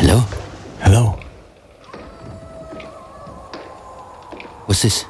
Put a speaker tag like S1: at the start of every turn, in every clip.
S1: Hello?
S2: Hello.
S1: What's this?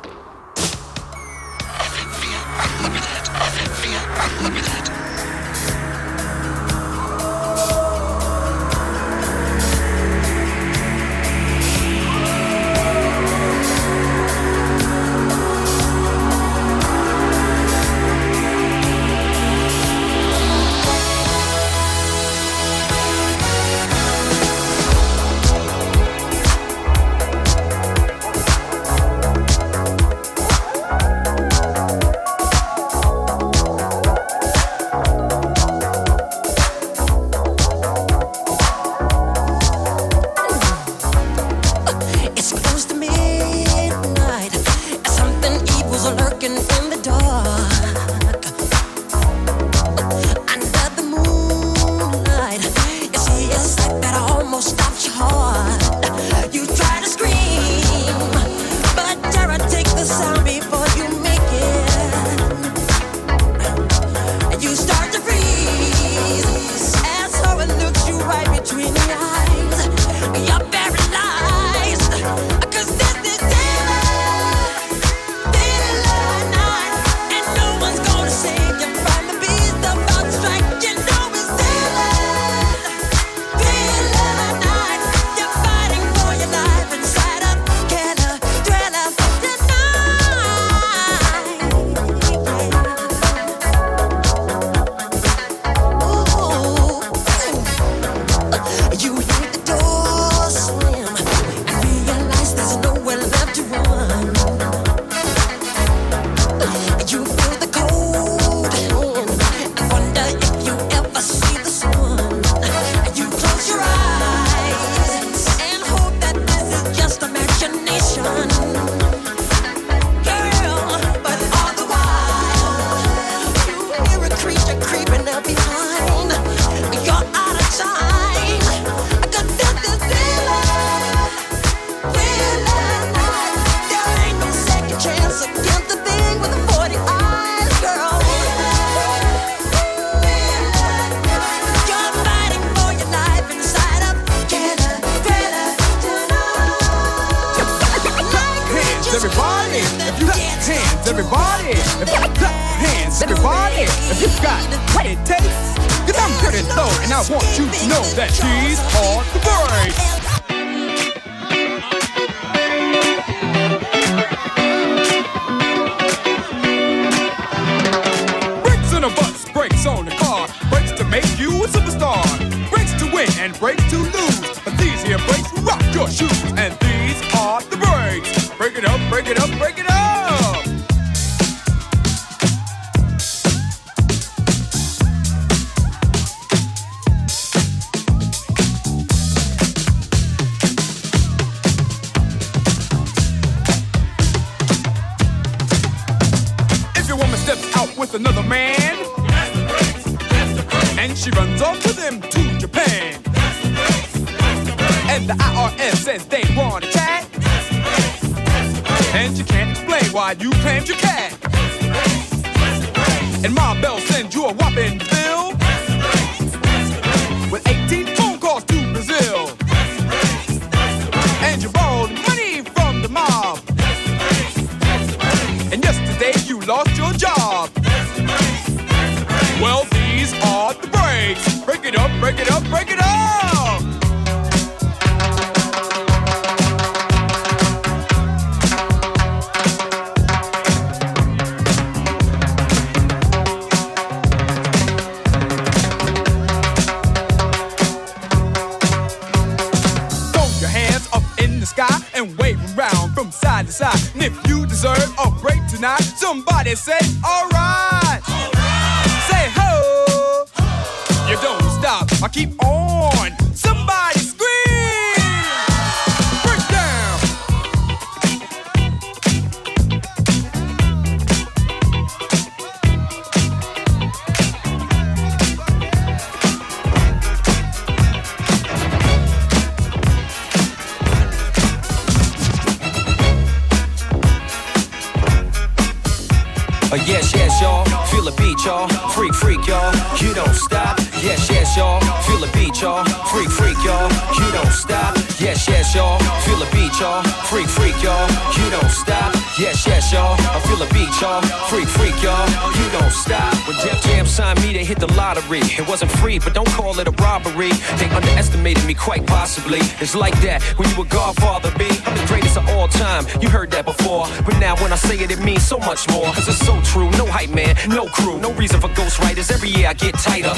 S3: Uh, yes, yes, y'all. Feel the beat, y'all. Freak, freak, y'all. You don't stop.
S2: Yes, yes, y'all. Feel the beat, y'all. Freak, freak, y'all. You don't stop. Yes, yes, y'all. Feel the beat, y'all. Freak, freak, y'all. You don't stop. Yes, yes, y'all. I feel the beat, y'all. Freak, freak, y'all. You don't stop. When Def Jam signed me, they hit the lottery. It wasn't free, but don't call it a robbery. They underestimated me quite possibly. It's like that when you a godfather, B. I'm the greatest of all time. You heard that before. But now when I say it, it means so much more. Cause it's so true. No hype man, no crew. No reason for ghostwriters. Every year I get tighter.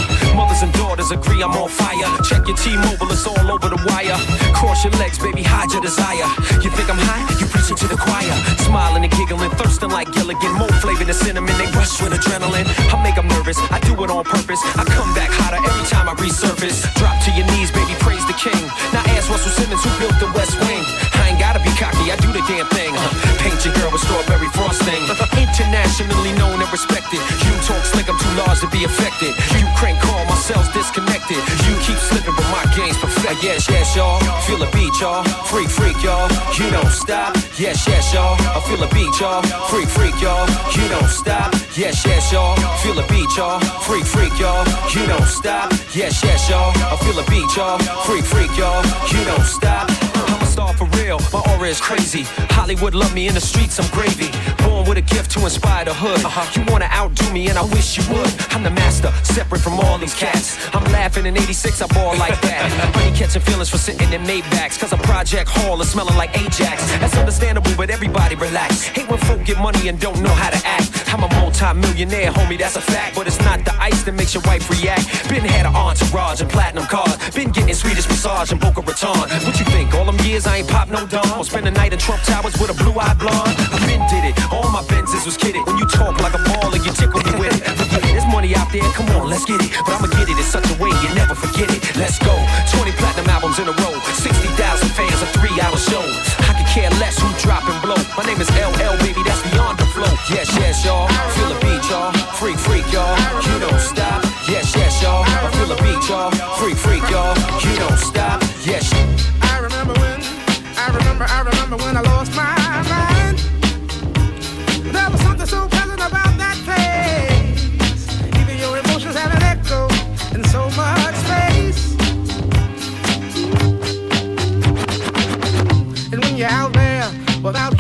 S2: Mothers and daughters agree I'm on fire. Check your T-Mobile, it's all over the wire. Cross your legs, baby, hide your desire. You think I'm high? You preaching to the choir. Smiling and giggling, thirsting like Gilligan. More flavor than cinnamon, they rush with adrenaline. I make them nervous, I do it on purpose. I come back hotter every time I resurface. Drop to your knees, baby, praise the king. Now ask Russell Simmons who built the West Wing. I do the damn thing. Uh, paint your girl with strawberry frosting. Uh, internationally known and respected. You talk slick, I'm too large to be affected. You crank call, my cells disconnected. You keep slipping, but my game's perfect. Yes, yes, y'all. Feel the beat, y'all. Freak, freak, y'all. You don't stop. Yes, yes, y'all. I feel the beat, y'all. Freak, freak, y'all. You don't stop. Yes, yes, y'all. Feel the beat, y'all. Freak, freak, y'all. You don't stop. Yes, yes, y'all. I feel the beat, y'all. Freak, freak, y'all. You don't stop. Star for real. My aura is crazy. Hollywood love me in the streets. I'm gravy. Born with a gift to inspire the hood. Uh-huh. You wanna outdo me, and I wish you would. I'm the master, separate from all these cats. I'm laughing in 86, I ball like that. Honey catching feelings for sitting in Maybachs. Cause a project hall is smelling like Ajax. That's understandable, but everybody relax. Hate when folk get money and don't know how to act. I'm a multi-millionaire, homie, that's a fact. But it's not the ice that makes your wife react. Been had an entourage and platinum cars. Been getting Swedish massage and Boca Raton. What you think? All them years I ain't pop no. Or spend the night in Trump Towers with a blue-eyed blonde. I been did it. All my Benzes was kidding. When you talk like a baller, you tickle me with it. There's money out there, come on, let's get it. But I'ma get it in such a way you never forget it. Let's go. 20 platinum albums in a row. 60,000 fans, a three-hour show. I could care less who drop and blow. My name is LL, baby, that's beyond the flow. Yes, yes, y'all. Feel the beat, y'all. Freak, freak, y'all. You don't stop. Yes, yes, y'all. I feel the beat, y'all. Freak, freak, y'all. You don't stop. Yes.
S3: I remember when, I remember, I remember when I lost my so about that place. Even your emotions have an echo in so much space. And when you're out there without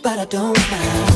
S3: but I don't mind.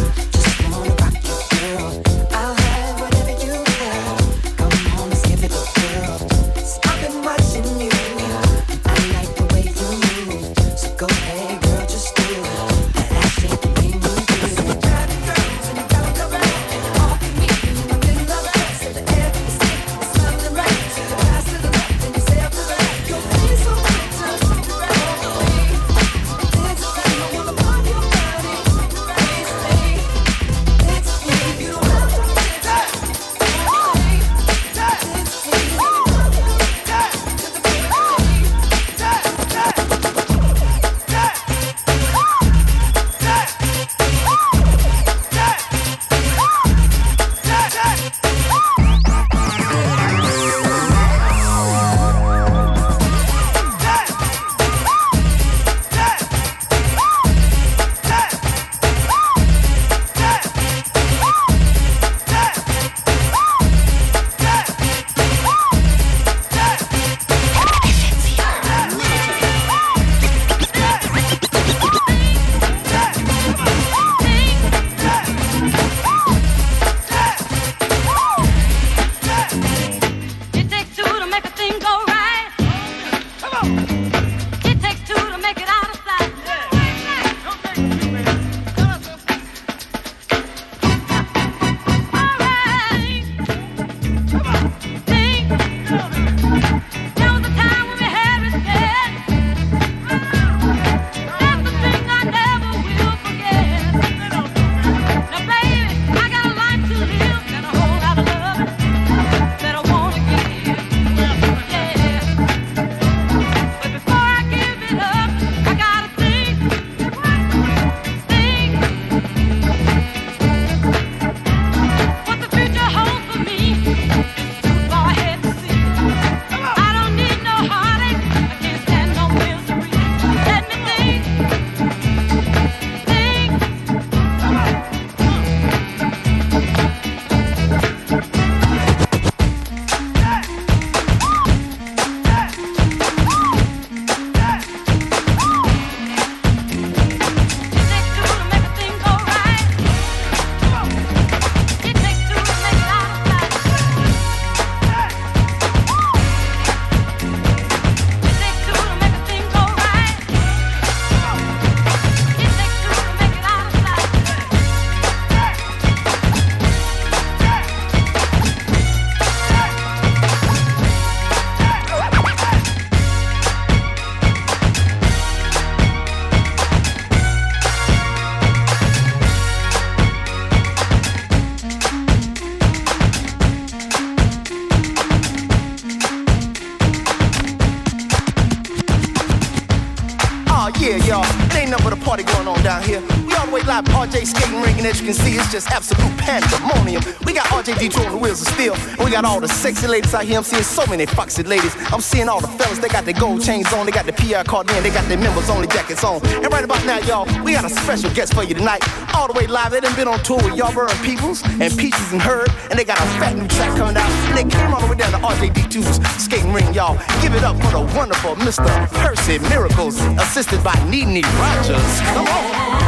S4: Just absolute pandemonium. We got RJD on the wheels of steel. And we got all the sexy ladies out here. I'm seeing so many foxy ladies. I'm seeing all the fellas, they got their gold chains on, they got the PR card in, they got their members only jackets on. And right about now, y'all, we got a special guest for you tonight. All the way live. They done been on tour with Yarborough and Peoples and Peaches and Herb. And they got a fat new track coming out. And they came all the way down to RJD2's skating ring, y'all. Give it up for the wonderful Mr. Percy Miracles, assisted by Nene Rogers. Come on.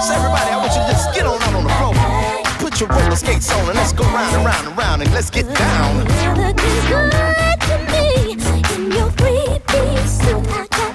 S4: So everybody, I want you to just get on out on the floor. Put your roller skates on and let's go round and round and round and let's get down.
S5: Looking good to me in your three-piece suit.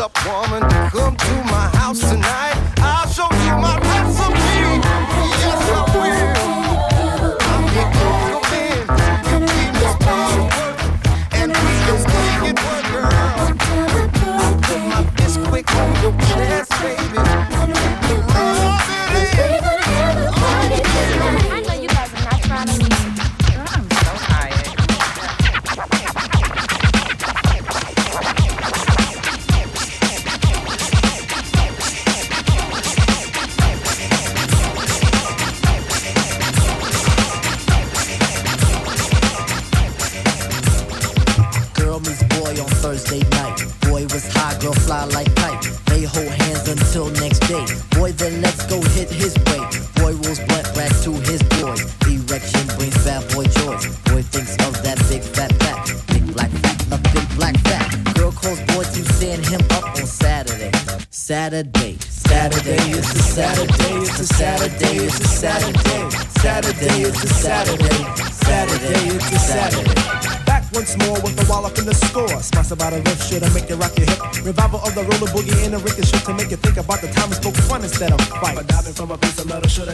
S5: Up,
S4: woman, come to my house tonight.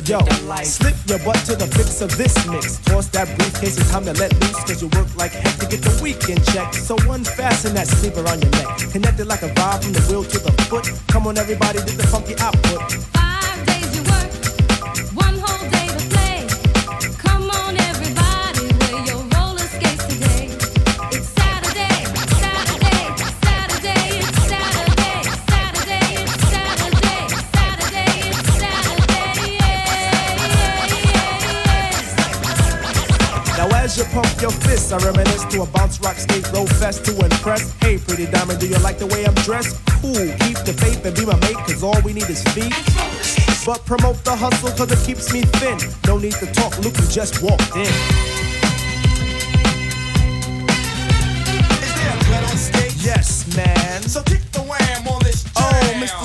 S6: Yo, slip your butt to the fix of this mix. Toss that briefcase, it's time to let loose. Cause you work like heck to get the weekend check. So unfasten that sleeper on your neck. Connected like a vibe from the wheel to the foot. Come on, everybody, get the funky output. I reminisce to a bounce rock skate roll fest to impress. Hey, pretty diamond, do you like the way I'm dressed? Cool, keep the faith and be my mate, cause all we need is feet. But promote the hustle, cause it keeps me thin. No need to talk, Luke, you just walked in.
S4: Is there a on stage?
S6: Yes, man.
S4: So kick the wham on this oh, jam.
S7: Oh, Mr.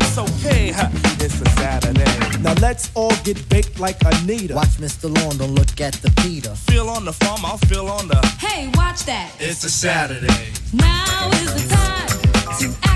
S7: it's okay. It's a Saturday.
S6: Now let's all get baked like Anita.
S8: Watch Mr. Lawn, don't look at the Peter.
S7: Feel on the farm, I'll feel on the.
S9: Hey, watch that.
S7: It's a Saturday.
S9: Now is the time to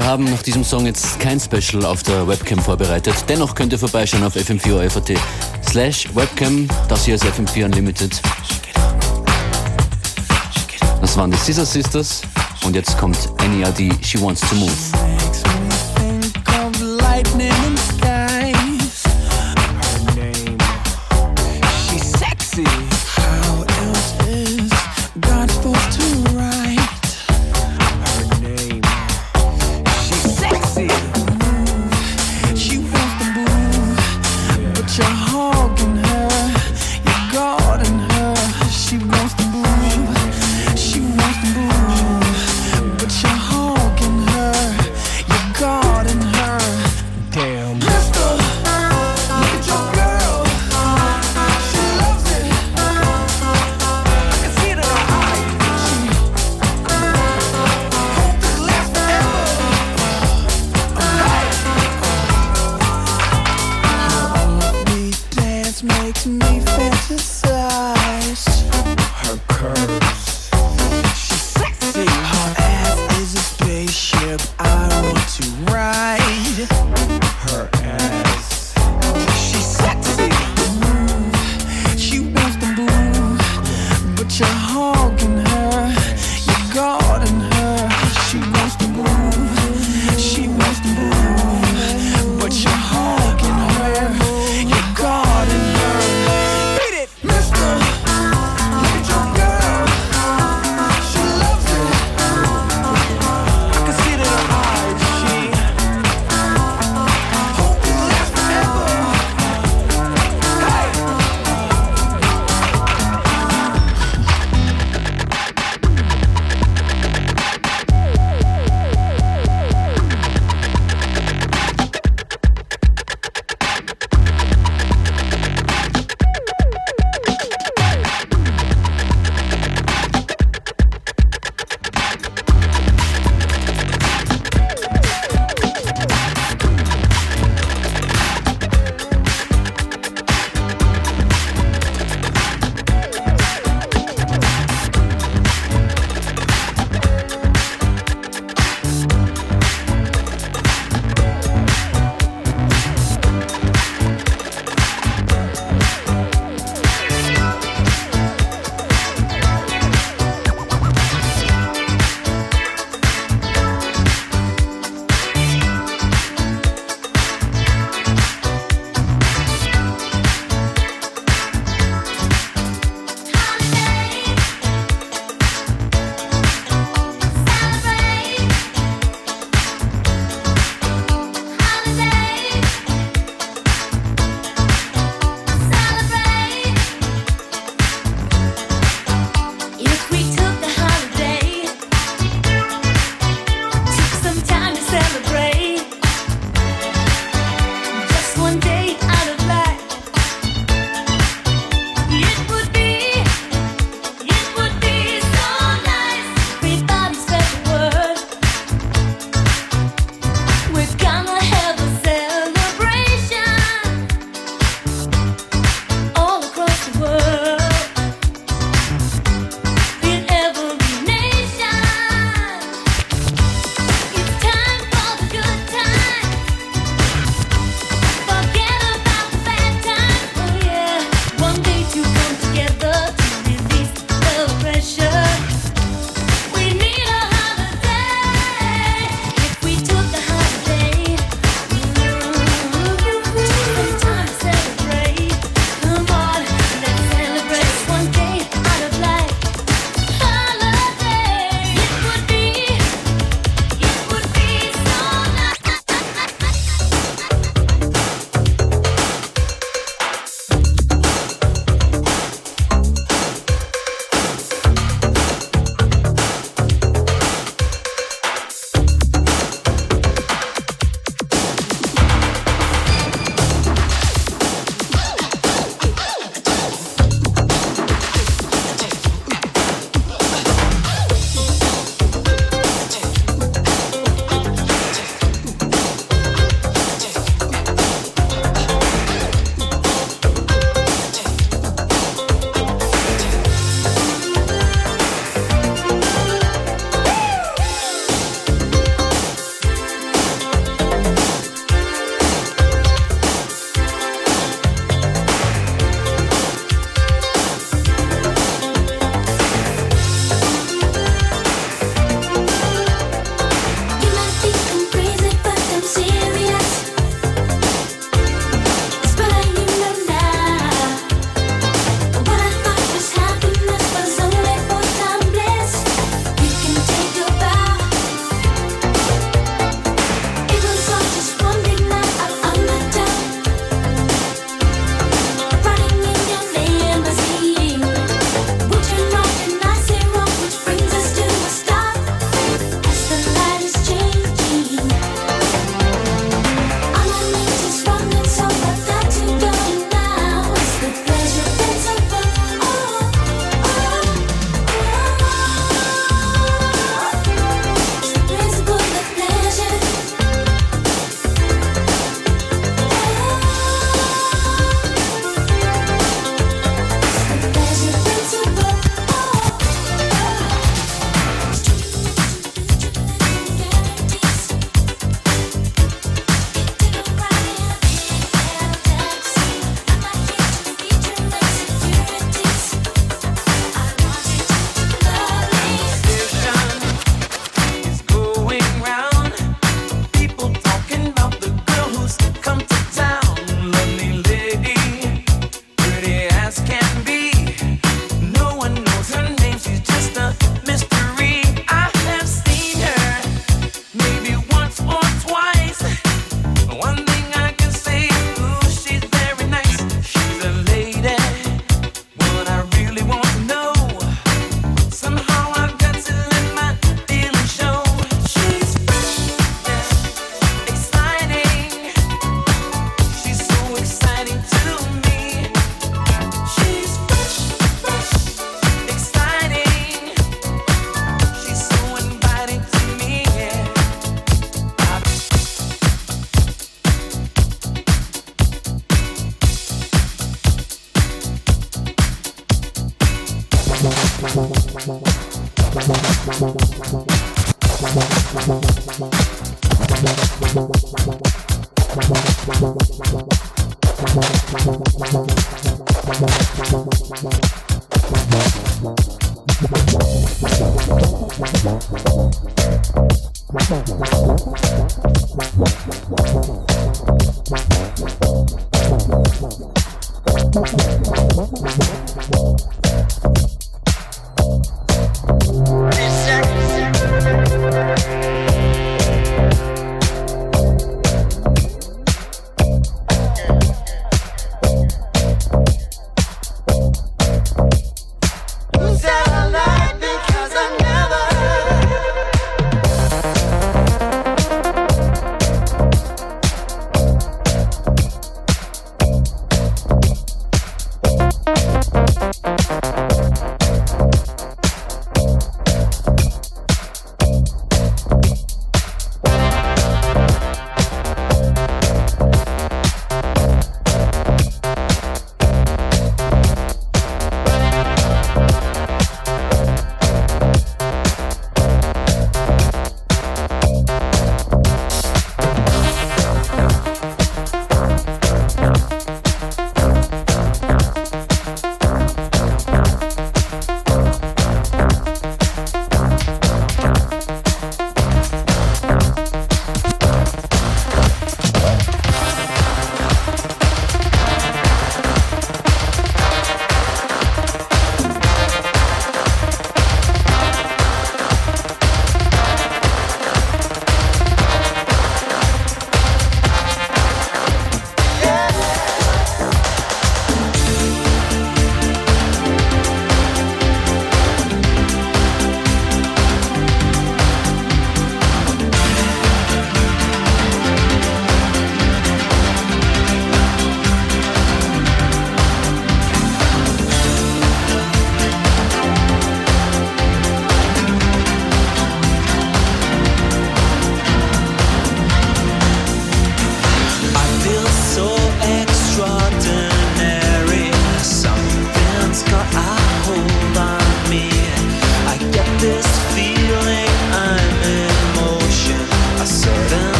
S10: wir haben nach diesem Song jetzt kein Special auf der Webcam vorbereitet. Dennoch könnt ihr vorbeischauen auf fm4 slash webcam. Das hier ist FM4 Unlimited. Das waren die Scissor Sisters. Und jetzt kommt NERD, She Wants to Move.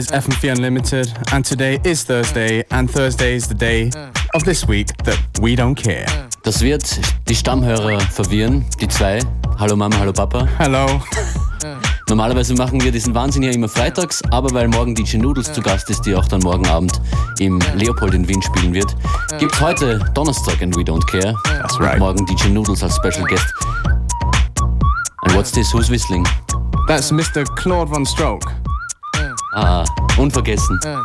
S11: is FM4 Unlimited, and today is Thursday, and Thursday is the day of this week that we don't care.
S1: Das wird die Stammhörer verwirren, die zwei. Hallo Mama, hallo Papa.
S11: Hello.
S1: Normalerweise machen wir diesen Wahnsinn ja immer freitags, aber weil morgen DJ Noodles zu Gast ist, die auch dann morgen Abend im Leopold in Wien spielen wird, gibt's heute Donnerstag ein We Don't Care.
S11: That's
S1: Und
S11: right.
S1: morgen DJ Noodles als Special Guest. And what's this? Who's whistling?
S11: That's Mr. Claude Von Stroke.
S1: Ah, unvergessen.
S12: Show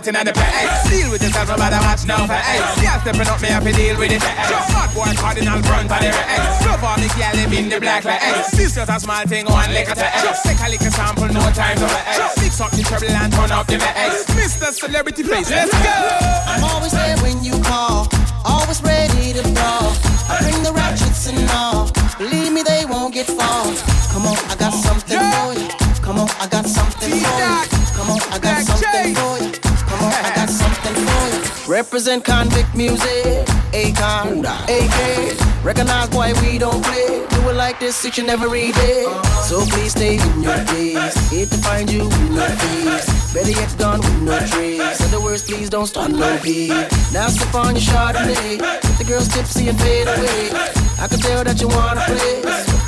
S12: that's in the hey, deal with yourself, nobody watch now, hey, yeah, stepping up, me have to deal with it, hey, bad boy cardinal front of the hey, love all the girl them in the black, like, hey, this just a small thing, one at the hey, just take a lick sample, no time to hey, fix up the trouble and turn up the hey, Mr. Celebrity Face, let's go!
S13: I'm always there when you call, always ready to brawl. I bring the ratchets and all. Believe me, they won't get far. Come on, I got something for you. Come on, I got something for you. Come on, I got something for you. Represent Konvict Music, Akon, AK. Recognize boy, we don't play. Do it like this each and every day. So please stay in your place. Hate to find you with no peace. Better yet, gone with no trace. In other words, please don't start no beef. Now sip on your Chardonnay. Get the girls tipsy and fade away. I can tell that you wanna play.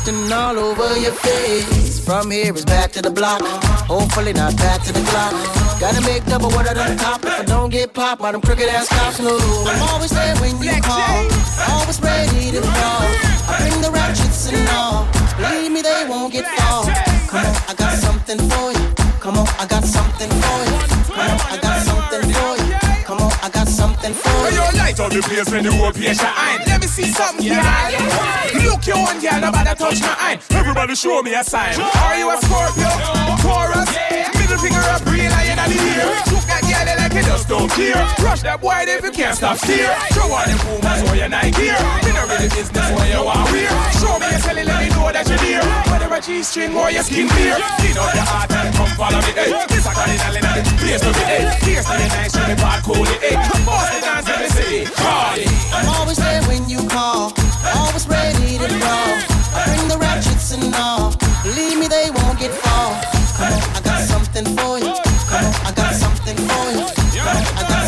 S13: Sweating all over your face. From here is back to the block. Hopefully not back to the clock. Gotta make double what I done top. If I don't get popped by them crooked ass cops, no. I'm always there when you call. Always ready to roll. I bring the ratchets and all. Believe me, they won't get far. Come on, I got something for you. Come on, I got something for you. Come on, I got something for you. Come on, I got something for you.
S12: You light up the place when you open your eye. Let me see something, yeah. Look your one girl, nobody touch my eye. Everybody show me a sign. Are you a Scorpio? Taurus? Middle finger up, real lion the that girl like you just don't care. That boy if you can't stop. Show all woman so you're not here. Me no really business what you. Show me your selling, let me know that you're near. A G-string or your skin clear. Clean up your heart and come follow me. Eh. This a cardinal in place to be, hey. Here's the show me cool, hey. Boss the dance.
S13: I'm always there when you call. Always ready to brawl. I bring the ratchets and all. Believe me, they won't get far. Come on, I got something for you. Come on, I got something for you. Come on, I got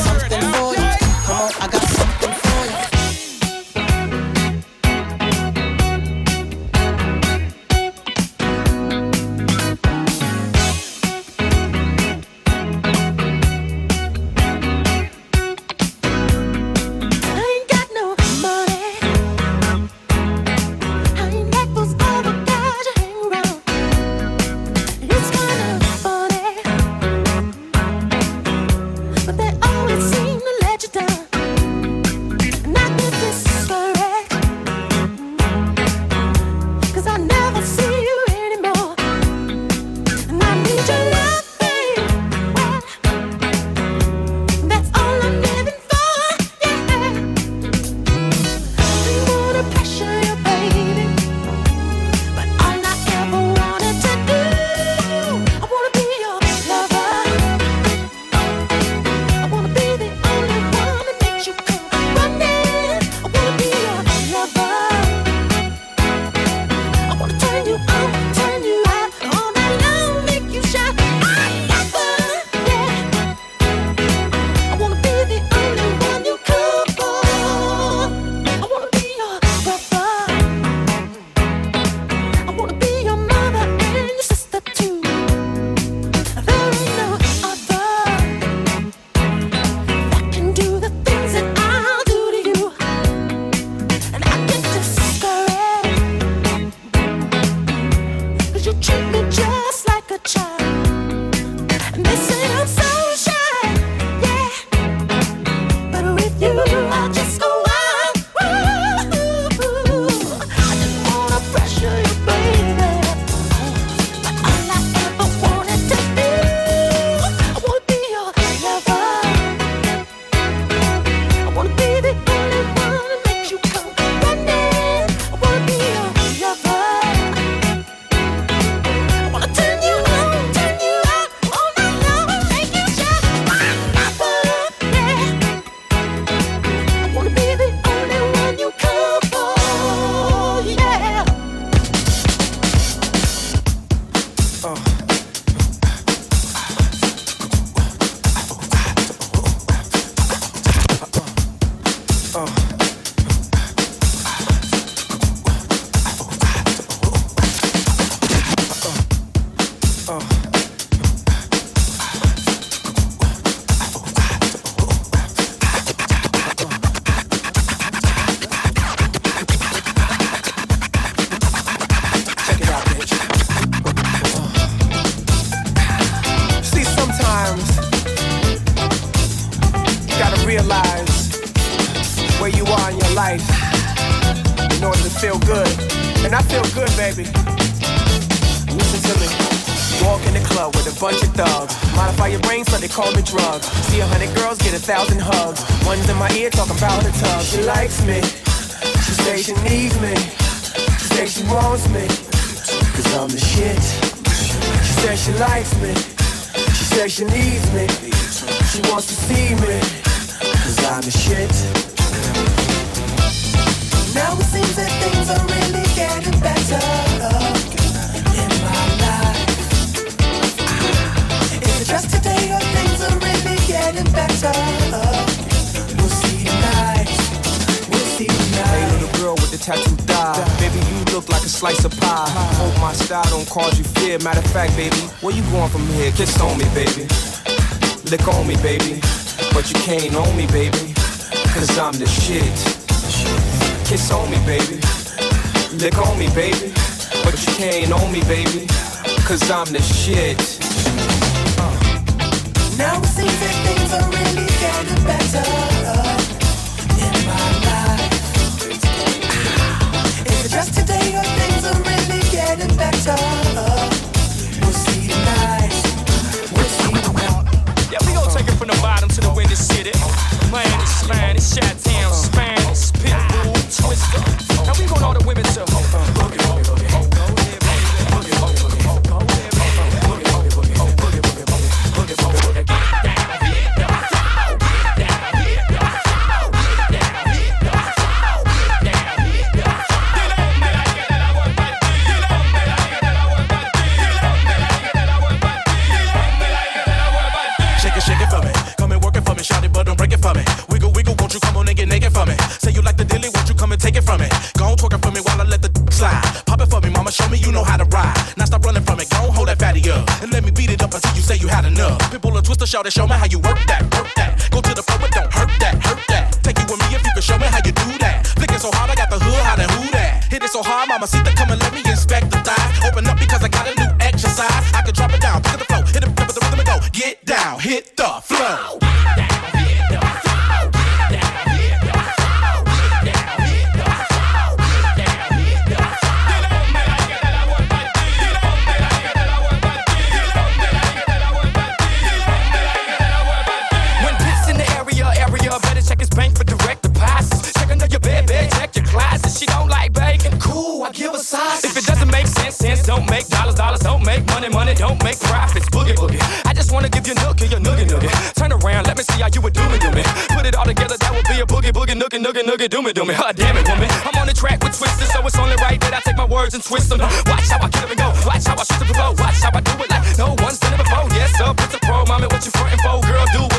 S2: the tattoo thigh. Baby, you look like a slice of pie. Hope my style don't cause you fear. Matter of fact, baby, where you going from here? Kiss on me, baby. Lick on me, baby. But you can't own me, baby. Cause I'm the shit. Kiss on me, baby. Lick on me, baby. But you can't own me, baby. Cause I'm the shit.
S14: Now it seems that things are really getting better
S15: Miami, Spanish, Shot Town,
S4: It, show me how you work that, work that. Go to the floor, but don't hurt that, hurt that. Take you with me if you can show me how you do that. Flicking so hard, I got the hood, how to who that. Hit it so hard, mama, see the come and let me inspect the thigh. Open up because I got a new exercise. I can drop it down, pick up the flow, hit it with the rhythm and go. Get down, hit the flow.
S15: Don't make dollars, dollars don't make money, money don't make profits. Boogie, boogie. I just wanna give you nookie, your noogie, noogie. Turn around, let me see how you would do me, do me. Put it all together, that would be a boogie, boogie, noogie, noogie, noogie, do me, do me. God damn it, woman. I'm on the track with twisters, so it's only right that I take my words and twist them. Watch how I get up and go. Watch how I shoot the flow. Watch how I do it like no one's done it before. Yes, sir, it's a pro, mommy. What you frontin' for, girl? Do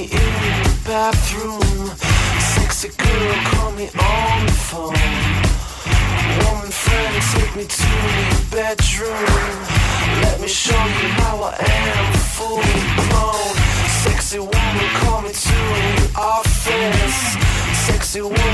S16: me in the bathroom. Sexy girl, call me on the phone. Woman friend, take me to the bedroom. Let me show Sexy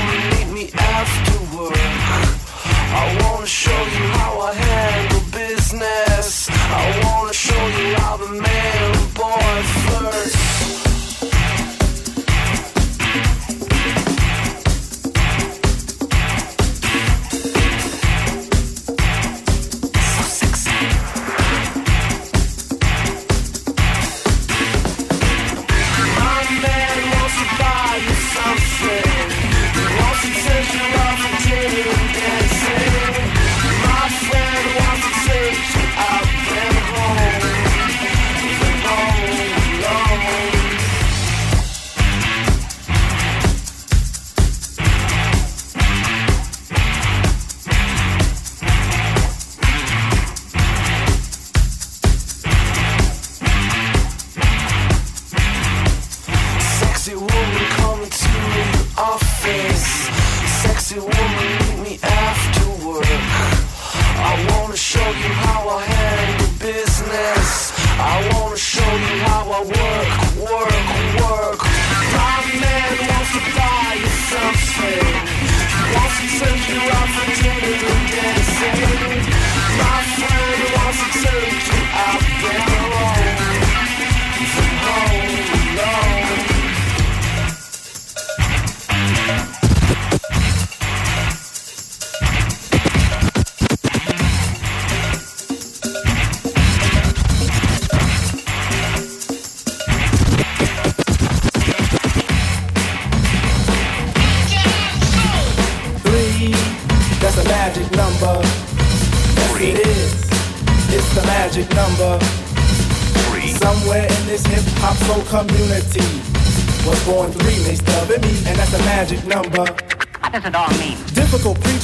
S6: magic number.
S17: What does it all mean?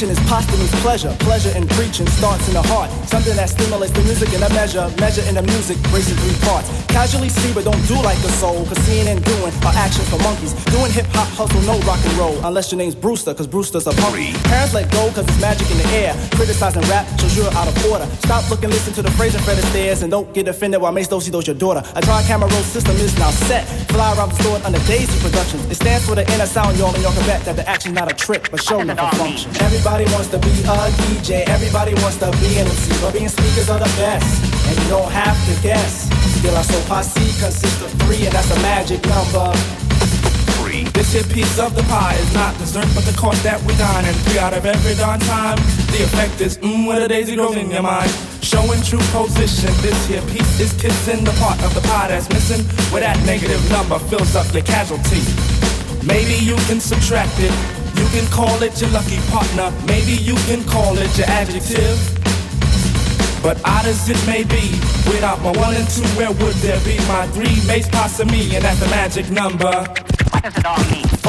S6: Preaching is posthumous pleasure. Pleasure in preaching starts in the heart. Something that stimulates the music in a measure. Measure in the music in three parts. Casually see, but don't do like the soul. Cause seeing and doing are action for monkeys. Doing hip hop hustle, no rock and roll. Unless your name's Brewster, cause Brewster's a punk. Parents let go cause it's magic in the air. Criticizing rap shows you're out of order. Stop looking, listen to the phrase and Fred Astaire and don't get offended while Mace Dosey does your daughter. A dry camera roll system is now set. Fly around the store under Daisy Productions. It stands for the inner sound, y'all, and y'all can bet that the action's not a trick, but show never function. Everybody wants to be a DJ, everybody wants to be an MC, but being speakers are the best, and you don't have to guess. Still, our soul posse consists of three, and that's a magic number. Three.
S7: This here piece of the pie is not dessert, but the course that we dine. And three out of every darn time, the effect is mmm, where the daisy grows in your mind. Showing true position, this here piece is kissing the part of the pie that's missing, where that negative number fills up your casualty. Maybe you can subtract it, can call it your lucky partner, maybe you can call it your adjective. But odd as it may be, without my one and two, where would there be my three mates, pasta me, and that's the magic number.
S17: What does it all mean?